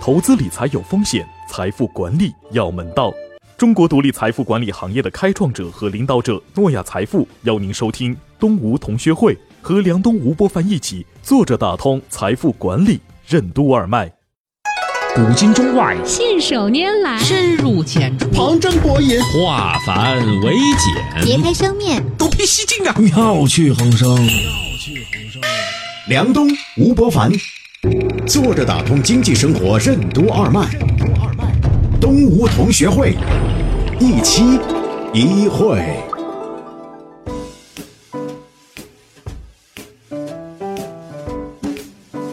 投资理财有风险，财富管理要门道。中国独立财富管理行业的开创者和领导者诺亚财富邀您收听东吴同学会，和梁东、吴伯凡一起坐着打通财富管理任督二脉。古今中外，信手拈来，深入浅出，旁征博引，化繁为简，别开生面，独辟蹊径啊！妙趣横生。妙趣横生梁东、吴伯凡，坐着打通经济生活任督二脉。东吴同学会，一期一会。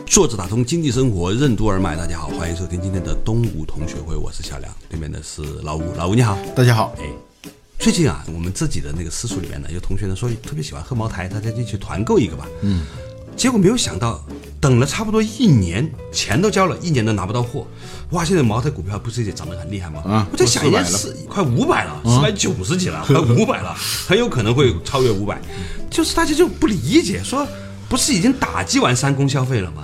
坐着打通经济生活任督二脉，大家好，欢迎收听今天的东吴同学会，我是小梁，对面的是老吴，老吴你好，大家好。哎，最近啊，我们自己的那个私塾里面呢，有同学呢说特别喜欢喝茅台，大家就去团购一个吧。嗯，结果没有想到，等了差不多一年，钱都交了，一年都拿不到货。哇，现在茅台股票不是也涨得很厉害吗？啊我在想，都400应该是快五百了，四百九十几了，快五百了，很有可能会超越五百。就是大家就不理解，说不是已经打击完三公消费了吗？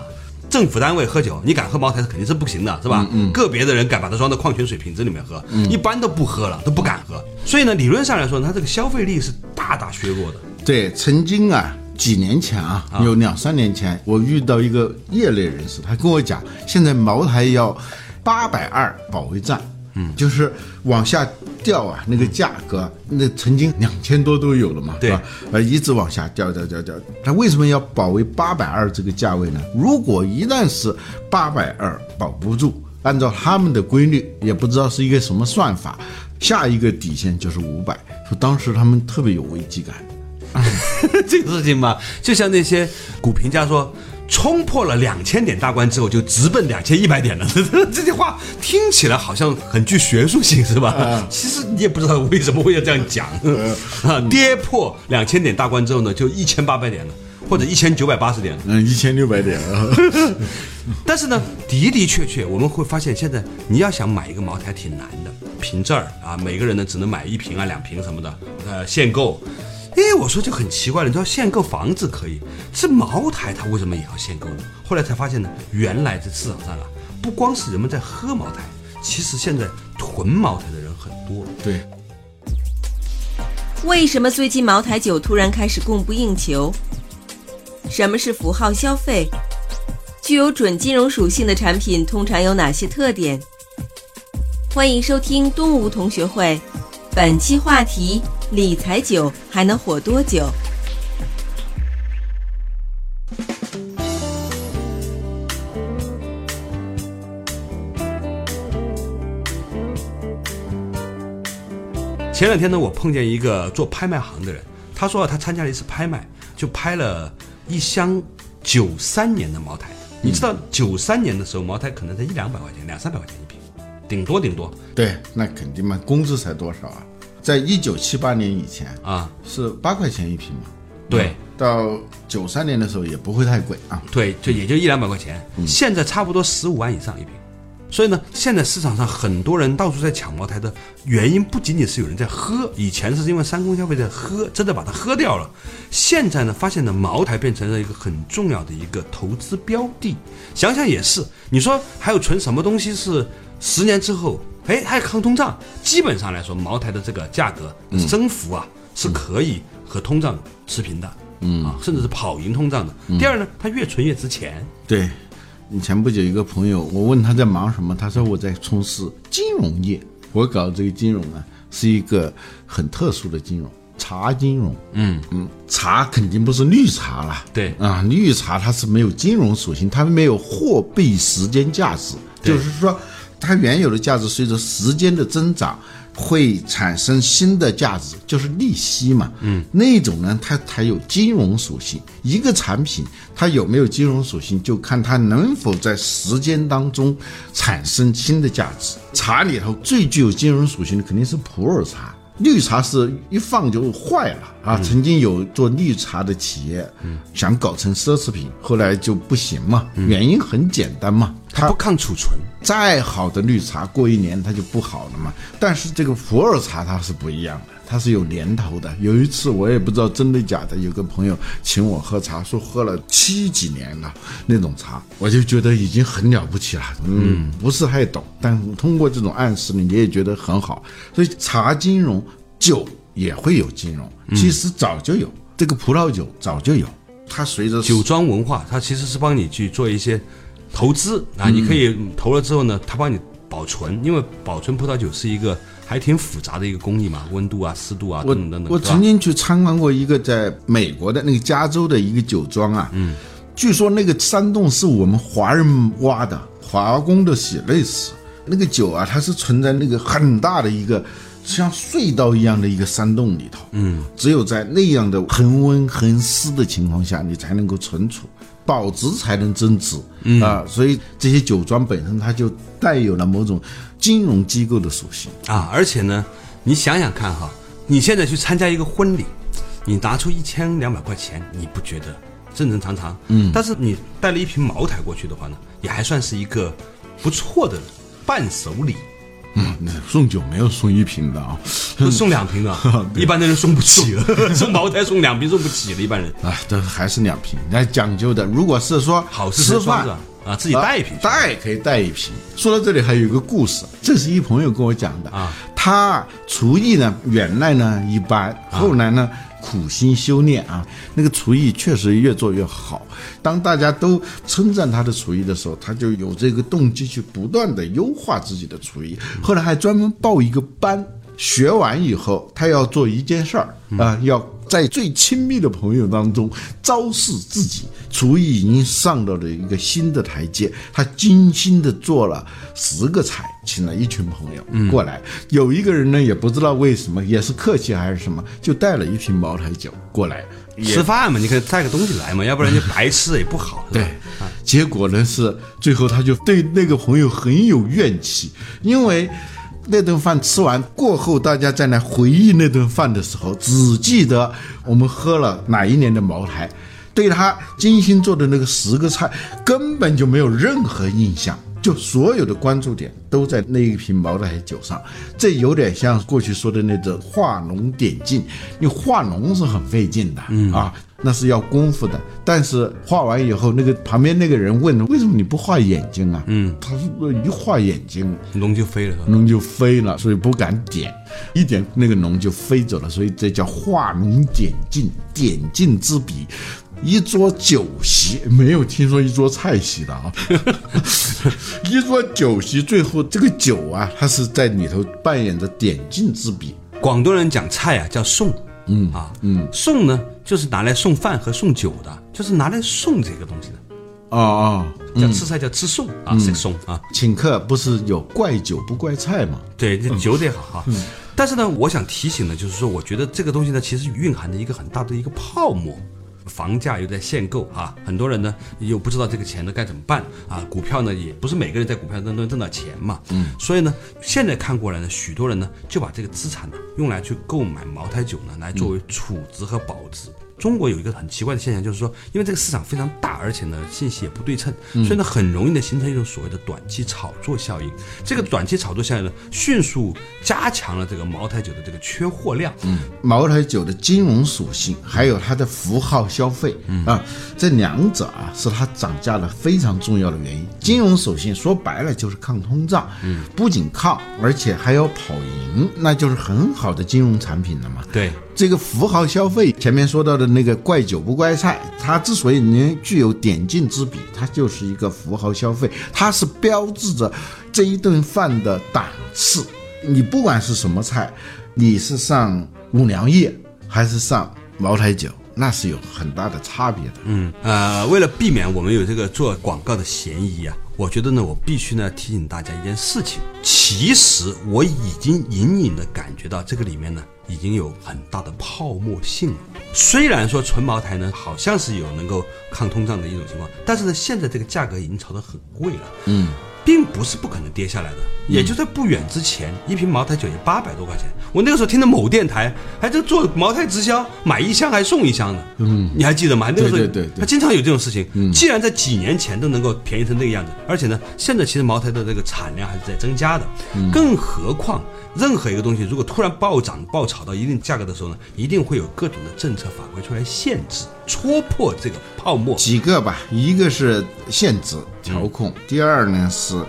政府单位喝酒，你敢喝茅台肯定是不行的，是吧？嗯，个别的人敢把它装到矿泉水瓶子里面喝，一般都不喝了，都不敢喝。所以呢，理论上来说，它这个消费力是大大削弱的。对，曾经啊，几年前啊，有两三年前，我遇到一个业内人士，他跟我讲，现在茅台要八百二保卫战，嗯，就是往下掉啊，那个价格，那曾经两千多都有了嘛，对吧？呃，一直往下掉掉掉掉。他为什么要保卫八百二这个价位呢？如果一旦是八百二保不住，按照他们的规律，也不知道是一个什么算法，下一个底线就是五百。说当时他们特别有危机感。这个事情嘛，就像那些股评家说，冲破了两千点大关之后，就直奔两千一百点了。这句话听起来好像很具学术性，是吧？其实你也不知道为什么会要这样讲啊。跌破两千点大关之后呢，就一千八百点了，或者一千九百八十点了。嗯，一千六百点了。但是呢，的的确确，我们会发现现在你要想买一个茅台挺难的，凭证儿啊，每个人呢只能买一瓶啊、两瓶什么的，呃，限购。哎，我说就很奇怪了，你知道限购房子可以，是茅台它为什么也要限购呢？后来才发现呢，原来这市场上啊，不光是人们在喝茅台，其实现在囤茅台的人很多。对，为什么最近茅台酒突然开始供不应求？什么是符号消费？具有准金融属性的产品通常有哪些特点？欢迎收听东吴同学会，本期话题：理财酒还能火多久？前两天呢，我碰见一个做拍卖行的人，他说啊他参加了一次拍卖，就拍了一箱九三年的茅台。你知道九三年的时候，茅台可能才一两百块钱，两三百块钱一瓶，顶多顶多对，那肯定嘛，工资才多少啊？在一九七八年以前啊。是八块钱一瓶嘛，对到九三年的时候也不会太贵啊。对，就也就一两百块钱，现在差不多十五万以上一瓶。所以呢，现在市场上很多人到处在抢茅台的原因，不仅仅是有人在喝，以前是因为三公消费在喝，真的把它喝掉了。现在呢，发现呢，茅台变成了一个很重要的一个投资标的。想想也是，你说还有存什么东西是十年之后，哎，还抗通胀？基本上来说，茅台的这个价格增幅啊，是可以和通胀持平的，嗯啊，甚至是跑赢通胀的。第二呢，它越存越值钱。对，你前不久一个朋友，我问他在忙什么，他说我在从事金融业。我搞这个金融呢，是一个很特殊的金融，茶金融。嗯嗯，茶肯定不是绿茶了。对啊，绿茶它是没有金融属性，它没有货币时间价值，就是说，它原有的价值随着时间的增长会产生新的价值，就是利息嘛。嗯，那种呢，它才有金融属性。一个产品它有没有金融属性，就看它能否在时间当中产生新的价值。茶里头最具有金融属性的肯定是普洱茶。绿茶是一放就坏了啊！曾经有做绿茶的企业，想搞成奢侈品，后来就不行嘛。原因很简单嘛，它不抗储存。再好的绿茶，过一年它就不好了嘛。但是这个普洱茶它是不一样的，它是有年头的。有一次我也不知道真的假的，有个朋友请我喝茶，说喝了七几年了那种茶，我就觉得已经很了不起了。嗯，不是太懂，但通过这种暗示呢，你也觉得很好。所以茶金融，酒也会有金融，其实早就有，这个葡萄酒早就有，它随着酒庄文化，它其实是帮你去做一些投资啊，你可以投了之后呢，它帮你保存，因为保存葡萄酒是一个还挺复杂的一个工艺嘛，温度啊、湿度啊我等等等等。我曾经去参观过一个在美国的那个加州的一个酒庄啊，嗯，据说那个山洞是我们华人挖的，华工的血泪史。那个酒啊，它是存在那个很大的一个像隧道一样的一个山洞里头，嗯，只有在那样的恒温恒湿的情况下，你才能够存储。保值才能增值、啊，所以这些酒庄本身它就带有了某种金融机构的属性。啊，而且呢，你想想看哈，你现在去参加一个婚礼，你拿出一千两百块钱，你不觉得正正常常？嗯，但是你带了一瓶茅台过去的话呢，也还算是一个不错的伴手礼。嗯，送酒没有送一瓶的啊，都送两瓶的，一般的人送不起了。送茅台送两瓶送不起了，一般人。啊，这还是两瓶，那讲究的。如果是说好事吃饭啊自己带一瓶带可以带一瓶。说到这里还有一个故事，这是一朋友跟我讲的啊。他厨艺呢原来呢一般，后来呢苦心修炼啊，那个厨艺确实越做越好。当大家都称赞他的厨艺的时候，他就有这个动机去不断的优化自己的厨艺。后来还专门报一个班，学完以后，他要做一件事儿啊、要在最亲密的朋友当中昭示自己厨艺已经上到了一个新的台阶。他精心的做了十个菜，请了一群朋友过来。有一个人呢，也不知道为什么，也是客气还是什么，就带了一瓶茅台酒过来。吃饭嘛，你可以带个东西来嘛，要不然就白吃也不好。对，结果呢是最后他就对那个朋友很有怨气，因为那顿饭吃完过后，大家再来回忆那顿饭的时候，只记得我们喝了哪一年的茅台，对他精心做的那个十个菜根本就没有任何印象。就所有的关注点都在那一瓶茅台酒上，这有点像过去说的那种画龙点睛。你画龙是很费劲的，啊，那是要功夫的。但是画完以后，那个旁边那个人问：“为什么你不画眼睛啊？”嗯，他说：“一画眼睛，龙就飞了，龙就飞了，所以不敢点，一点那个龙就飞走了，所以这叫画龙点睛，点睛之笔。一桌酒席没有听说一桌菜席的啊，一桌酒席最后这个酒啊，它是在里头扮演着点睛之笔。广东人讲菜啊叫送，嗯啊嗯，送呢就是拿来送饭和送酒的，就是拿来送这个东西的。哦哦，叫吃菜叫吃送啊，是送啊。请客不是有怪酒不怪菜吗？对，这酒得好哈。但是呢，我想提醒的就是说，我觉得这个东西呢，其实蕴含着一个很大的一个泡沫。房价又在限购啊，很多人呢又不知道这个钱呢该怎么办啊。股票呢也不是每个人在股票当中挣到钱嘛，嗯，所以呢，现在看过来呢，许多人呢就把这个资产呢用来去购买茅台酒呢，来作为储值和保值。中国有一个很奇怪的现象，就是说，因为这个市场非常大，而且呢信息也不对称，所以呢很容易的形成一种所谓的短期炒作效应。这个短期炒作效应呢，迅速加强了这个茅台酒的这个缺货量。嗯，茅台酒的金融属性，还有它的符号消费、啊，这两者啊是它涨价的非常重要的原因。金融属性说白了就是抗通胀，嗯，不仅抗，而且还要跑赢，那就是很好的金融产品了嘛。对，这个符号消费，前面说到的那个怪酒不怪菜，它之所以能具有点睛之笔，它就是一个符号消费，它是标志着这一顿饭的档次。你不管是什么菜，你是上五粮液还是上茅台酒，那是有很大的差别的。嗯，呃，为了避免我们有这个做广告的嫌疑啊，我觉得呢，我必须呢提醒大家一件事情。其实我已经隐隐的感觉到这个里面呢，已经有很大的泡沫性了。虽然说纯茅台呢，好像是有能够抗通胀的一种情况，但是呢，现在这个价格已经炒得很贵了。嗯。并不是不可能跌下来的。也就在不远之前，一瓶茅台酒也八百多块钱。我那个时候听的某电台还在做茅台直销，买一箱还送一箱呢。嗯，你还记得吗？那个时候对对他经常有这种事情。嗯既然在几年前都能够便宜成那个样子，而且呢，现在其实茅台的这个产量还是在增加的。更何况，任何一个东西如果突然暴涨暴炒到一定价格的时候呢，一定会有各种的政策法规出来限制、戳破这个泡沫。几个吧，一个是限制调控，第二呢是，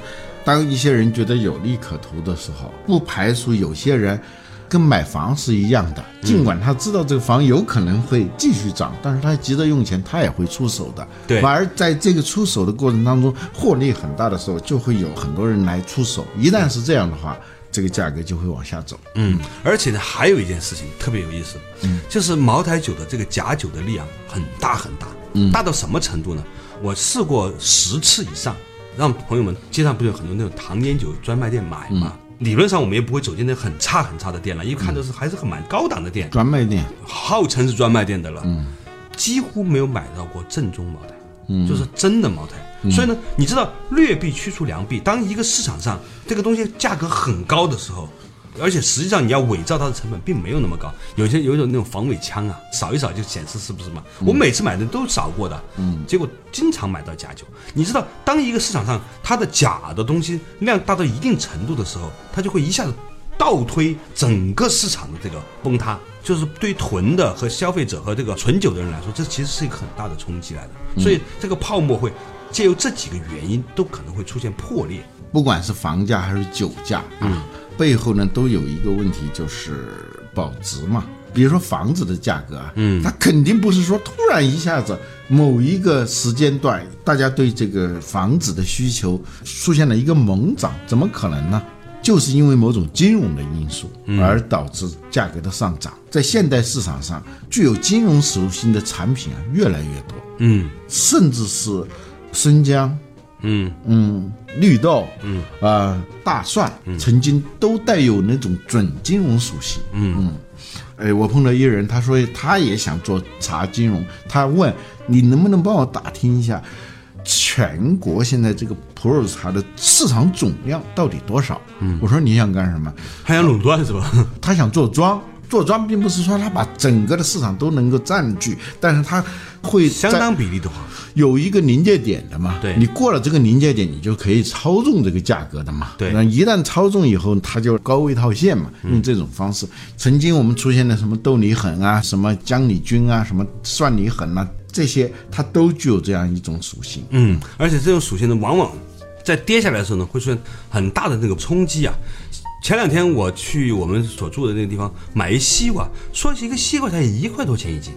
当一些人觉得有利可图的时候，不排除有些人跟买房是一样的，尽管他知道这个房有可能会继续涨，但是他急着用钱，他也会出手的。对反而在这个出手的过程当中，获利很大的时候，就会有很多人来出手。一旦是这样的话，这个价格就会往下走。嗯，而且呢，还有一件事情特别有意思，嗯，就是茅台酒的这个假酒的量很大很大，嗯，大到什么程度呢？我试过十次以上，让朋友们街上不是有很多那种糖烟酒专卖店买嘛。理论上我们也不会走进那很差很差的店了，一看都是还是很蛮高档的店，专卖店，号称是专卖店的了，嗯，几乎没有买到过正宗茅台，嗯，就是真的茅台。所以呢，你知道劣币驱除良币，当一个市场上这个东西价格很高的时候，而且实际上你要伪造它的成本并没有那么高，有些有一种那种防伪枪啊，扫一扫就显示是不是嘛？我每次买的都扫过的，嗯，结果经常买到假酒。你知道，当一个市场上它的假的东西量大到一定程度的时候，它就会一下子倒推整个市场的这个崩塌，就是对于囤的和消费者和这个存酒的人来说，这其实是一个很大的冲击来的。所以这个泡沫会借由这几个原因，都可能会出现破裂。不管是房价还是酒价啊，背后呢都有一个问题，就是保值嘛。比如说房子的价格啊，嗯，它肯定不是说突然一下子某一个时间段，大家对这个房子的需求出现了一个猛涨，怎么可能呢？就是因为某种金融的因素而导致价格的上涨。在现代市场上，具有金融属性的产品啊越来越多，嗯甚至是生姜，嗯嗯，绿豆，嗯啊、大蒜，曾经都带有那种准金融属性。嗯嗯，哎，我碰到一个人，他说他也想做茶金融，他问你能不能帮我打听一下，全国现在这个普洱茶的市场总量到底多少？嗯，我说你想干什么？他想垄断是吧？他想做庄。做庄并不是说他把整个的市场都能够占据，但是他会相当比例的话，有一个临界点的嘛，对你过了这个临界点，你就可以操纵这个价格的嘛。对那一旦操纵以后，它就高位套现嘛，用这种方式。曾经我们出现的什么豆泥粉啊，什么姜里菌啊，什么蒜泥粉啊，这些它都具有这样一种属性。嗯，而且这种属性呢，往往在跌下来的时候呢，会出现很大的那个冲击啊。前两天我去我们所住的那个地方买一西瓜，说起一个西瓜才一块多钱一斤，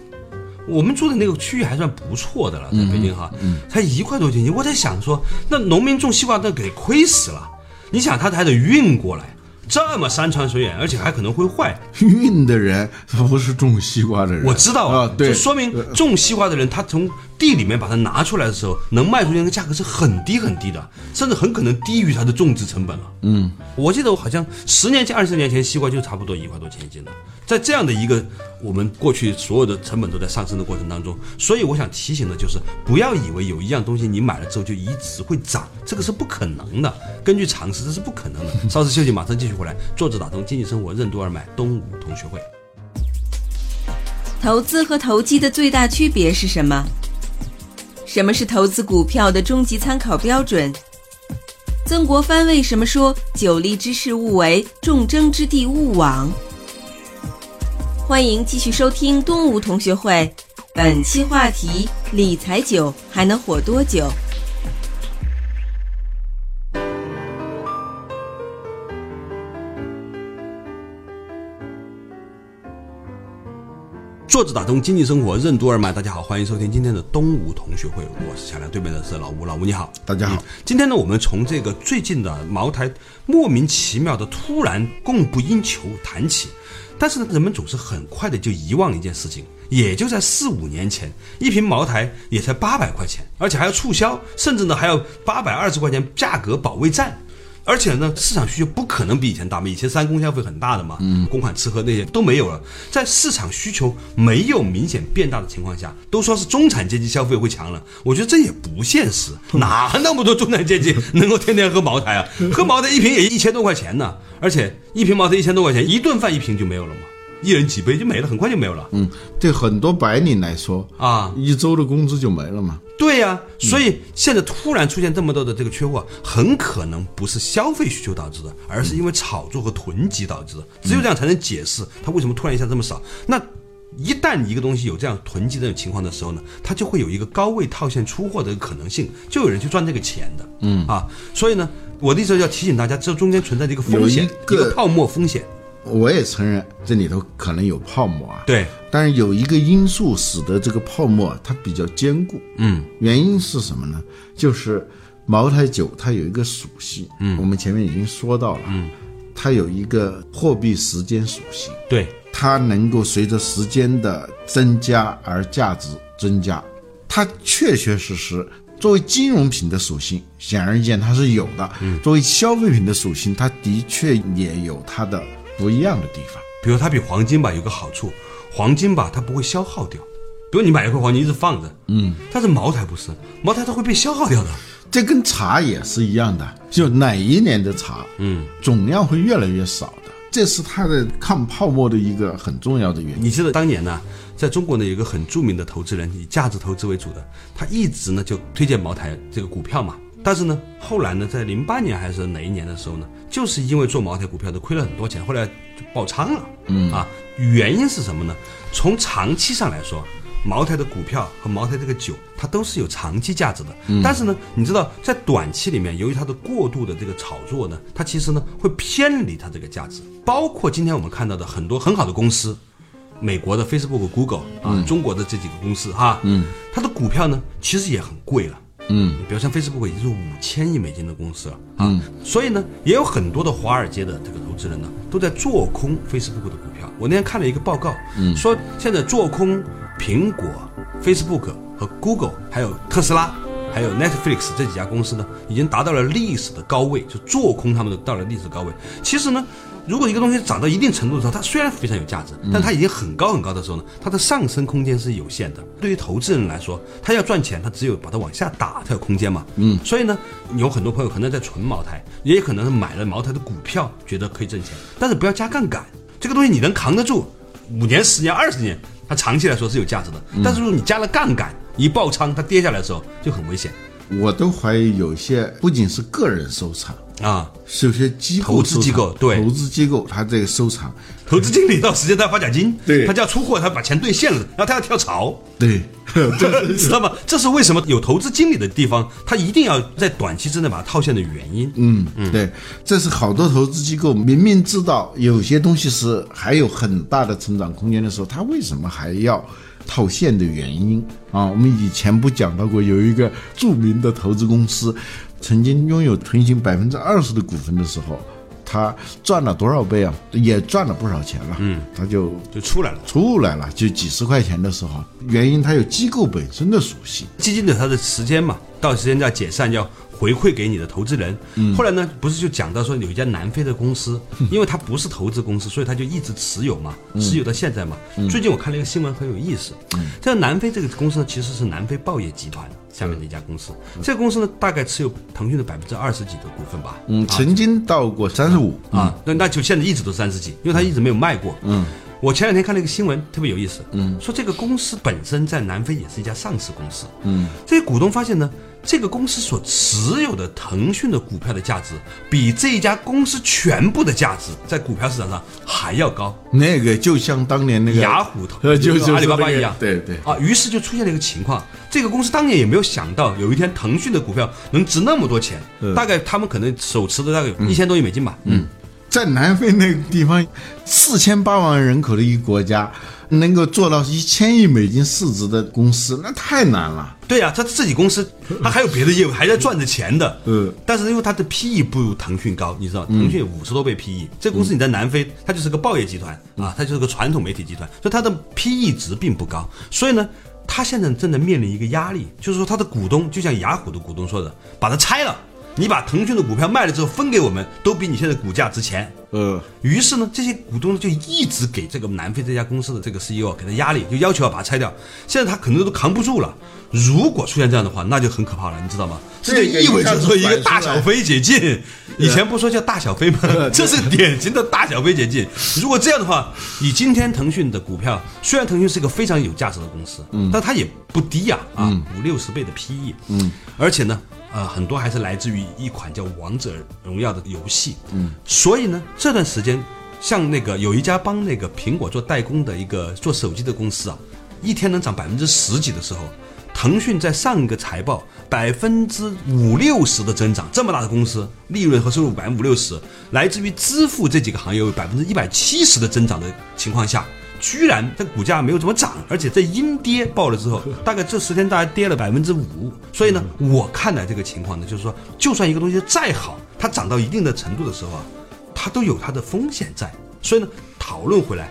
我们住的那个区域还算不错的了，在北京哈，才一块多钱一斤。我在想说，那农民种西瓜都给亏死了，你想他还得运过来，这么山长水远，而且还可能会坏。运的人他不是种西瓜的人，我知道啊，对，就说明种西瓜的人，他从地里面把它拿出来的时候，能卖出去那个价格是很低很低的，甚至很可能低于它的种植成本了。嗯，我记得我好像十年前、二十年前，西瓜就差不多一块多钱一斤了。在这样的一个我们过去所有的成本都在上升的过程当中，所以我想提醒的就是，不要以为有一样东西你买了之后就一直会涨，这个是不可能的。根据常识，这是不可能的。稍事休息，马上继续回来。坐着打通经济生活任督二脉，东吴同学会。投资和投机的最大区别是什么？什么是投资股票的终极参考标准？曾国藩为什么说“久立之事勿为，众争之地勿往”？欢迎继续收听东吴同学会，本期话题：理财酒还能火多久？坐着打通经济生活任督二脉，大家好，欢迎收听今天的东吴同学会，我是小梁，对面的是老吴，老吴你好，大家好。今天呢，我们从这个最近的茅台莫名其妙的突然供不应求谈起，但是呢，人们总是很快的就遗忘了一件事情，也就在四五年前，一瓶茅台也才八百块钱，而且还要促销，甚至呢还要八百二十块钱价格保卫战。而且呢，市场需求不可能比以前大嘛，以前三公消费很大的嘛，嗯，公款吃喝那些都没有了。在市场需求没有明显变大的情况下，都说是中产阶级消费会强了，我觉得这也不现实，哪那么多中产阶级 能够天天喝茅台啊？喝茅台一瓶也一千多块钱呢，而且一瓶茅台一千多块钱，一顿饭一瓶就没有了嘛，一人几杯就没了，很快就没有了。嗯，对很多白领来说啊一周的工资就没了嘛。对呀、所以现在突然出现这么多的这个缺货，很可能不是消费需求导致的，而是因为炒作和囤积导致的。只有这样才能解释它为什么突然一下这么少。那一旦一个东西有这样囤积这种情况的时候呢，它就会有一个高位套现出货的可能性，就有人去赚这个钱的。嗯啊，所以呢，我的意思要提醒大家，这中间存在的一个风险，一个个泡沫风险。我也承认这里头可能有泡沫啊，对，但是有一个因素使得这个泡沫它比较坚固，嗯，原因是什么呢？就是茅台酒它有一个属性，嗯，我们前面已经说到了，嗯，它有一个货币时间属性，对，它能够随着时间的增加而价值增加，它确确实实。作为金融品的属性，显而易见它是有的。嗯，作为消费品的属性，它的确也有它的不一样的地方。比如它比黄金吧有个好处，黄金吧它不会消耗掉。比如你买一块黄金一直放着，嗯，但是茅台不是，茅台它会被消耗掉的。这跟茶也是一样的，就哪一年的茶，嗯，总量会越来越少的，这是它的抗泡沫的一个很重要的原因。你记得当年呢，在中国呢有一个很著名的投资人，以价值投资为主的，他一直呢就推荐茅台这个股票嘛。但是呢，后来呢，在零八年还是哪一年的时候呢，就是因为做茅台股票的亏了很多钱，后来就爆仓了。嗯啊，原因是什么呢？从长期上来说，茅台的股票和茅台这个酒，它都是有长期价值的。嗯但是呢，你知道，在短期里面，由于它的过度的这个炒作呢，它其实呢会偏离它这个价值。包括今天我们看到的很多很好的公司，美国的 Facebook、Google 啊，中国的这几个公司哈，嗯，它的股票呢其实也很贵了。嗯，比如像 Facebook 已经是五千亿美金的公司了啊，所以呢，也有很多的华尔街的这个投资人呢，都在做空 Facebook 的股票。我那天看了一个报告，嗯，说现在做空苹果、Facebook 和 Google，还有特斯拉。还有 Netflix 这几家公司呢，已经达到了历史的高位，就做空他们的到了历史高位。其实呢，如果一个东西涨到一定程度的时候，它虽然非常有价值，但它已经很高很高的时候呢，它的上升空间是有限的。对于投资人来说，他要赚钱，他只有把它往下打才有空间嘛。嗯，所以呢，有很多朋友可能在存茅台，也可能是买了茅台的股票，觉得可以挣钱，但是不要加杠杆。这个东西你能扛得住，五年、十年、二十年，它长期来说是有价值的。但是如果你加了杠杆，一爆仓，它跌下来的时候就很危险我都怀疑有些不仅是个人收藏，啊。是有些机构投资机构对投资机构他这个收藏，投资经理到时间他要发奖金，对他就要出货，他把钱兑现了，然后他要跳槽，对，知道吗？这是为什么有投资经理的地方，他一定要在短期之内把它套现的原因。嗯嗯，对，这是好多投资机构明明知道有些东西是还有很大的成长空间的时候，他为什么还要套现的原因啊？我们以前不讲到过，有一个著名的投资公司，曾经拥有腾讯百分之二十的股份的时候，他赚了多少倍啊？也赚了不少钱了。嗯，他就就出来了。出来了，就几十块钱的时候，原因它有机构本身的属性。基金的它的时间嘛，到时间要解散，要回馈给你的投资人。后来呢，不是就讲到说有一家南非的公司，因为它不是投资公司，所以它就一直持有嘛，持有到现在嘛。最近我看了一个新闻很有意思，这个南非这个公司呢，其实是南非报业集团下面的一家公司。这个公司呢，大概持有腾讯的百分之二十几的股份吧。嗯，曾经到过三十五啊，那那就现在一直都三十几，因为它一直没有卖过。嗯，我前两天看了一个新闻，特别有意思。嗯，说这个公司本身在南非也是一家上市公司。嗯，这些股东发现呢，这个公司所持有的腾讯的股票的价值，比这一家公司全部的价值在股票市场上还要高。那个就像当年那个雅虎投呃，就就是阿里巴巴一样。对对，啊，于是就出现了一个情况，这个公司当年也没有想到有一天腾讯的股票能值那么多钱，大概他们可能手持的大概有一千多亿美金吧。嗯，在南非那个地方，四千八万人口的一个国家，能够做到一千亿美金市值的公司，那太难了。对呀、他自己公司他还有别的业务，还在赚着钱的。嗯，但是因为他的 PE 不如腾讯高，你知道，腾讯有五十多倍 PE，这个公司你在南非，它就是个报业集团啊，它就是个传统媒体集团，所以它的 PE 值并不高。所以呢，他现在正在面临一个压力，就是说他的股东，就像雅虎的股东说的，把它拆了。你把腾讯的股票卖了之后分给我们，都比你现在股价值钱。呃，于是呢，这些股东就一直给这个南非这家公司的这个 CEO 给他压力，就要求要把它拆掉。现在他可能都扛不住了。如果出现这样的话，那就很可怕了，你知道吗？这就意味着说一个大小非解禁。以前不说叫大小非吗？这是典型的大小非解禁。如果这样的话，你今天腾讯的股票，虽然腾讯是一个非常有价值的公司，嗯，但它也不低呀，啊，五六十倍的 PE，嗯，而且呢。呃，很多还是来自于一款叫《王者荣耀》的游戏，嗯，所以呢，这段时间，像那个有一家帮那个苹果做代工的一个做手机的公司啊，一天能涨百分之十几的时候，腾讯在上一个财报百分之五六十的增长，这么大的公司，利润和收入百分之五六十，来自于支付这几个行业有百分之一百七十的增长的情况下。居然这股价没有怎么涨，而且在阴跌爆了之后，大概这十天大概跌了百分之五。所以呢，我看待这个情况呢，就是说，就算一个东西再好，它涨到一定的程度的时候啊，它都有它的风险在。所以呢，讨论回来，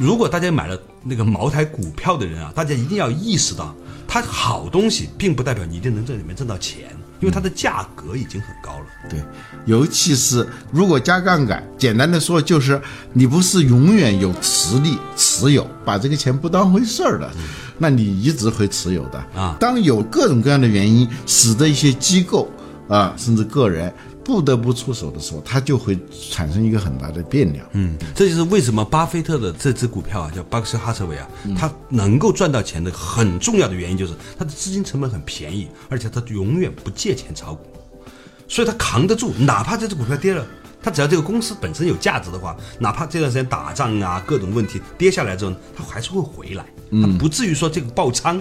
如果大家买了那个茅台股票的人啊，大家一定要意识到，它好东西并不代表你一定能在里面挣到钱。因为它的价格已经很高了，对，尤其是如果加杠杆，简单的说就是你不是永远有实力持有，把这个钱不当回事儿的，那你一直会持有的啊。当有各种各样的原因使得一些机构啊，甚至个人。不得不出手的时候，它就会产生一个很大的变量。嗯，这就是为什么巴菲特的这只股票啊，叫巴克斯哈特韦啊，它能够赚到钱的很重要的原因就是它的资金成本很便宜，而且它永远不借钱炒股，所以它扛得住。哪怕这只股票跌了，它只要这个公司本身有价值的话，哪怕这段时间打仗啊各种问题跌下来之后，它还是会回来，它不至于说这个爆仓。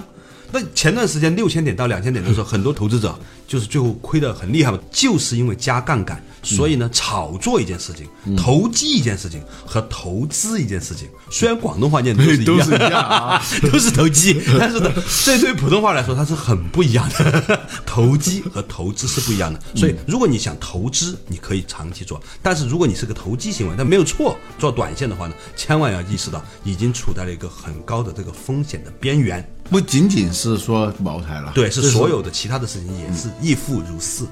那前段时间六千点到两千点的时候，很多投资者就是最后亏得很厉害嘛，就是因为加杠杆。所以呢，炒作一件事情，投机一件事情和投资一件事情，虽然广东话念的都是一样啊，都是投机，但是呢，这对普通话来说它是很不一样的。投机和投资是不一样的。所以，如果你想投资，你可以长期做；但是如果你是个投机行为，但没有错，做短线的话呢，千万要意识到已经处在了一个很高的这个风险的边缘。不仅仅是说茅台了，对，是所有的其他的事情也是亦复如是。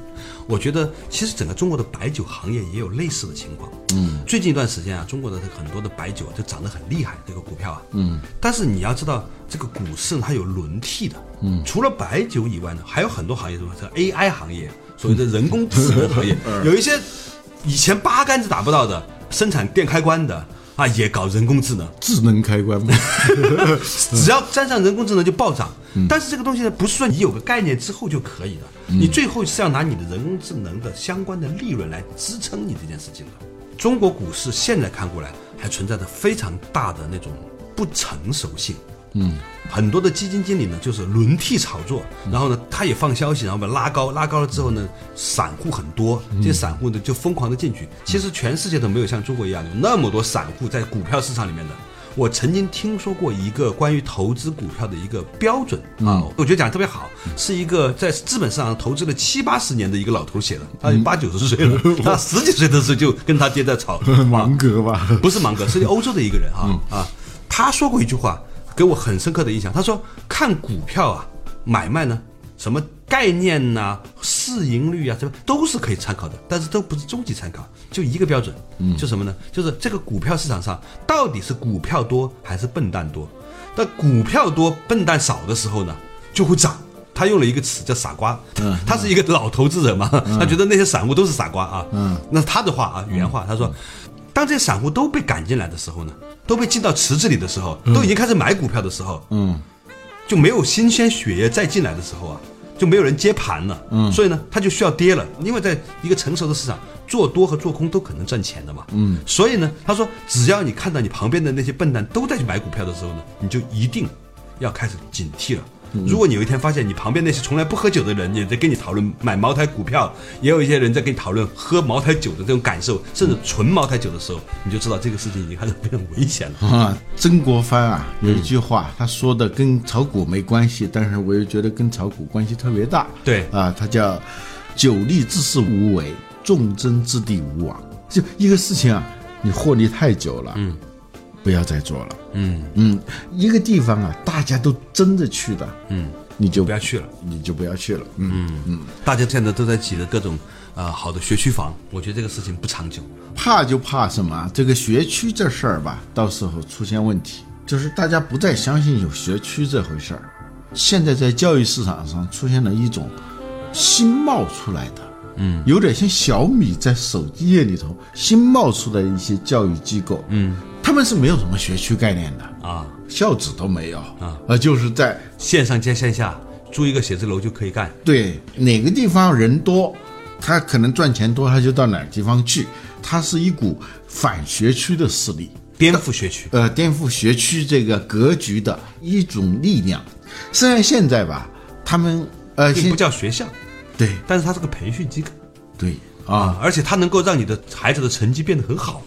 我觉得其实整个中国的白酒行业也有类似的情况。嗯，最近一段时间啊，中国的很多的白酒就涨得很厉害，这个股票啊。嗯。但是你要知道，这个股市它有轮替的。嗯。除了白酒以外呢，还有很多行业，什么叫 AI 行业，所谓的人工智能行业，有一些以前八竿子打不到的，生产电开关的。啊，也搞人工智能，智能开关嘛，只要沾上人工智能就暴涨。但是这个东西呢，不是说你有个概念之后就可以的，你最后是要拿你的人工智能的相关的利润来支撑你这件事情的。中国股市现在看过来，还存在着非常大的那种不成熟性。嗯，很多的基金经理呢，就是轮替炒作，然后呢，他也放消息，然后把拉高，拉高了之后呢，散户很多，这些散户呢就疯狂的进去。其实全世界都没有像中国一样有那么多散户在股票市场里面的。我曾经听说过一个关于投资股票的一个标准啊，我觉得讲的特别好，是一个在资本市场投资了七八十年的一个老头写的，他八九十岁了，他十几岁的时候就跟他爹在吵 芒格吧？不是芒格，是欧洲的一个人啊啊，他说过一句话。给我很深刻的印象。他说，看股票啊，买卖呢，什么概念呐，市盈率啊，什么都是可以参考的，但是都不是终极参考。就一个标准，嗯，就什么呢？就是这个股票市场上到底是股票多还是笨蛋多？那股票多笨蛋少的时候呢，就会涨。他用了一个词叫傻瓜。嗯，他是一个老投资人嘛，他觉得那些散户都是傻瓜啊。嗯，那他的话啊，原话他说。当这些散户都被赶进来的时候呢，都被进到池子里的时候，都已经开始买股票的时候，嗯，就没有新鲜血液再进来的时候啊，就没有人接盘了，嗯，所以呢，它就需要跌了，因为在一个成熟的市场，做多和做空都可能赚钱的嘛，嗯，所以呢，他说，只要你看到你旁边的那些笨蛋都在去买股票的时候呢，你就一定要开始警惕了。如果你有一天发现你旁边那些从来不喝酒的人也在跟你讨论买茅台股票，也有一些人在跟你讨论喝茅台酒的这种感受，甚至纯茅台酒的时候，你就知道这个事情已经开始变得危险了啊！曾国藩啊有一句话，他说的跟炒股没关系，但是我又觉得跟炒股关系特别大。对啊，他叫“久立之事无为，众争之地无往”。就一个事情啊，你获利太久了，嗯。不要再做了。嗯嗯，一个地方啊，大家都争着去的，嗯，你就不要去了，你就不要去了。嗯嗯，大家现在都在挤着各种啊好的学区房，我觉得这个事情不长久。怕就怕什么？这个学区这事儿吧，到时候出现问题，就是大家不再相信有学区这回事儿。现在在教育市场上出现了一种新冒出来的，嗯，有点像小米在手机业里头新冒出来的一些教育机构，嗯，他们是没有什么学区概念的啊，校址都没有啊，呃，就是在线上兼线下租一个写字楼就可以干。对哪个地方人多，他可能赚钱多，他就到哪个地方去。它是一股反学区的势力，颠覆学区，呃，颠覆学区这个格局的一种力量。虽然现在吧，他们呃，并不叫学校，对，但是它是个培训机构，对啊。啊，而且它能够让你的孩子的成绩变得很好，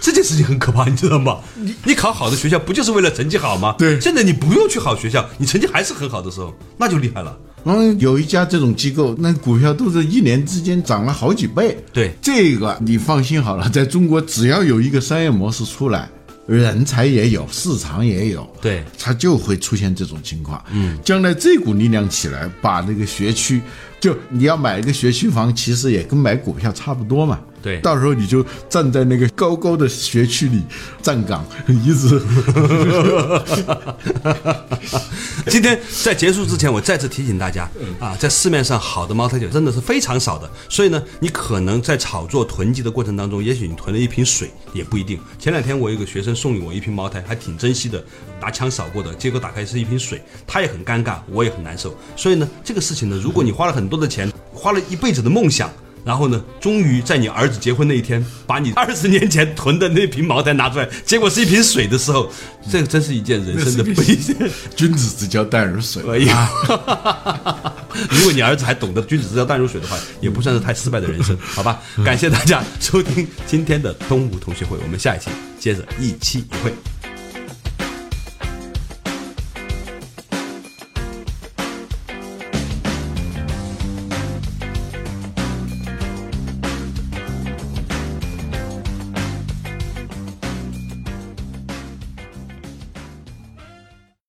这件事情很可怕，你知道吗？你你考好的学校不就是为了成绩好吗？对现在你不用去好学校，你成绩还是很好的时候，那就厉害了。然后有一家这种机构，那股票都是一年之间涨了好几倍。对这个你放心好了，在中国只要有一个商业模式出来，人才也有，市场也有，对它就会出现这种情况。嗯，将来这股力量起来，把那个学区，就你要买一个学区房，其实也跟买股票差不多嘛。对到时候你就站在那个高高的学区里站岗，一直 今天在结束之前，我再次提醒大家啊，在市面上好的茅台酒真的是非常少的，所以呢，你可能在炒作囤积的过程当中，也许你囤了一瓶水，也不一定。前两天我有一个学生送给我一瓶茅台，还挺珍惜的，拿枪扫过的，结果打开是一瓶水，他也很尴尬，我也很难受。所以呢，这个事情呢，如果你花了很多的钱，花了一辈子的梦想。然后呢，终于在你儿子结婚那一天，把你二十年前囤的那瓶茅台拿出来，结果是一瓶水的时候，这个真是一件人生的悲剧。君子之交淡如水。哎呀，如果你儿子还懂得君子之交淡如水的话，也不算是太失败的人生，好吧？感谢大家收听今天的东吴同学会，我们下一期接着一期一会。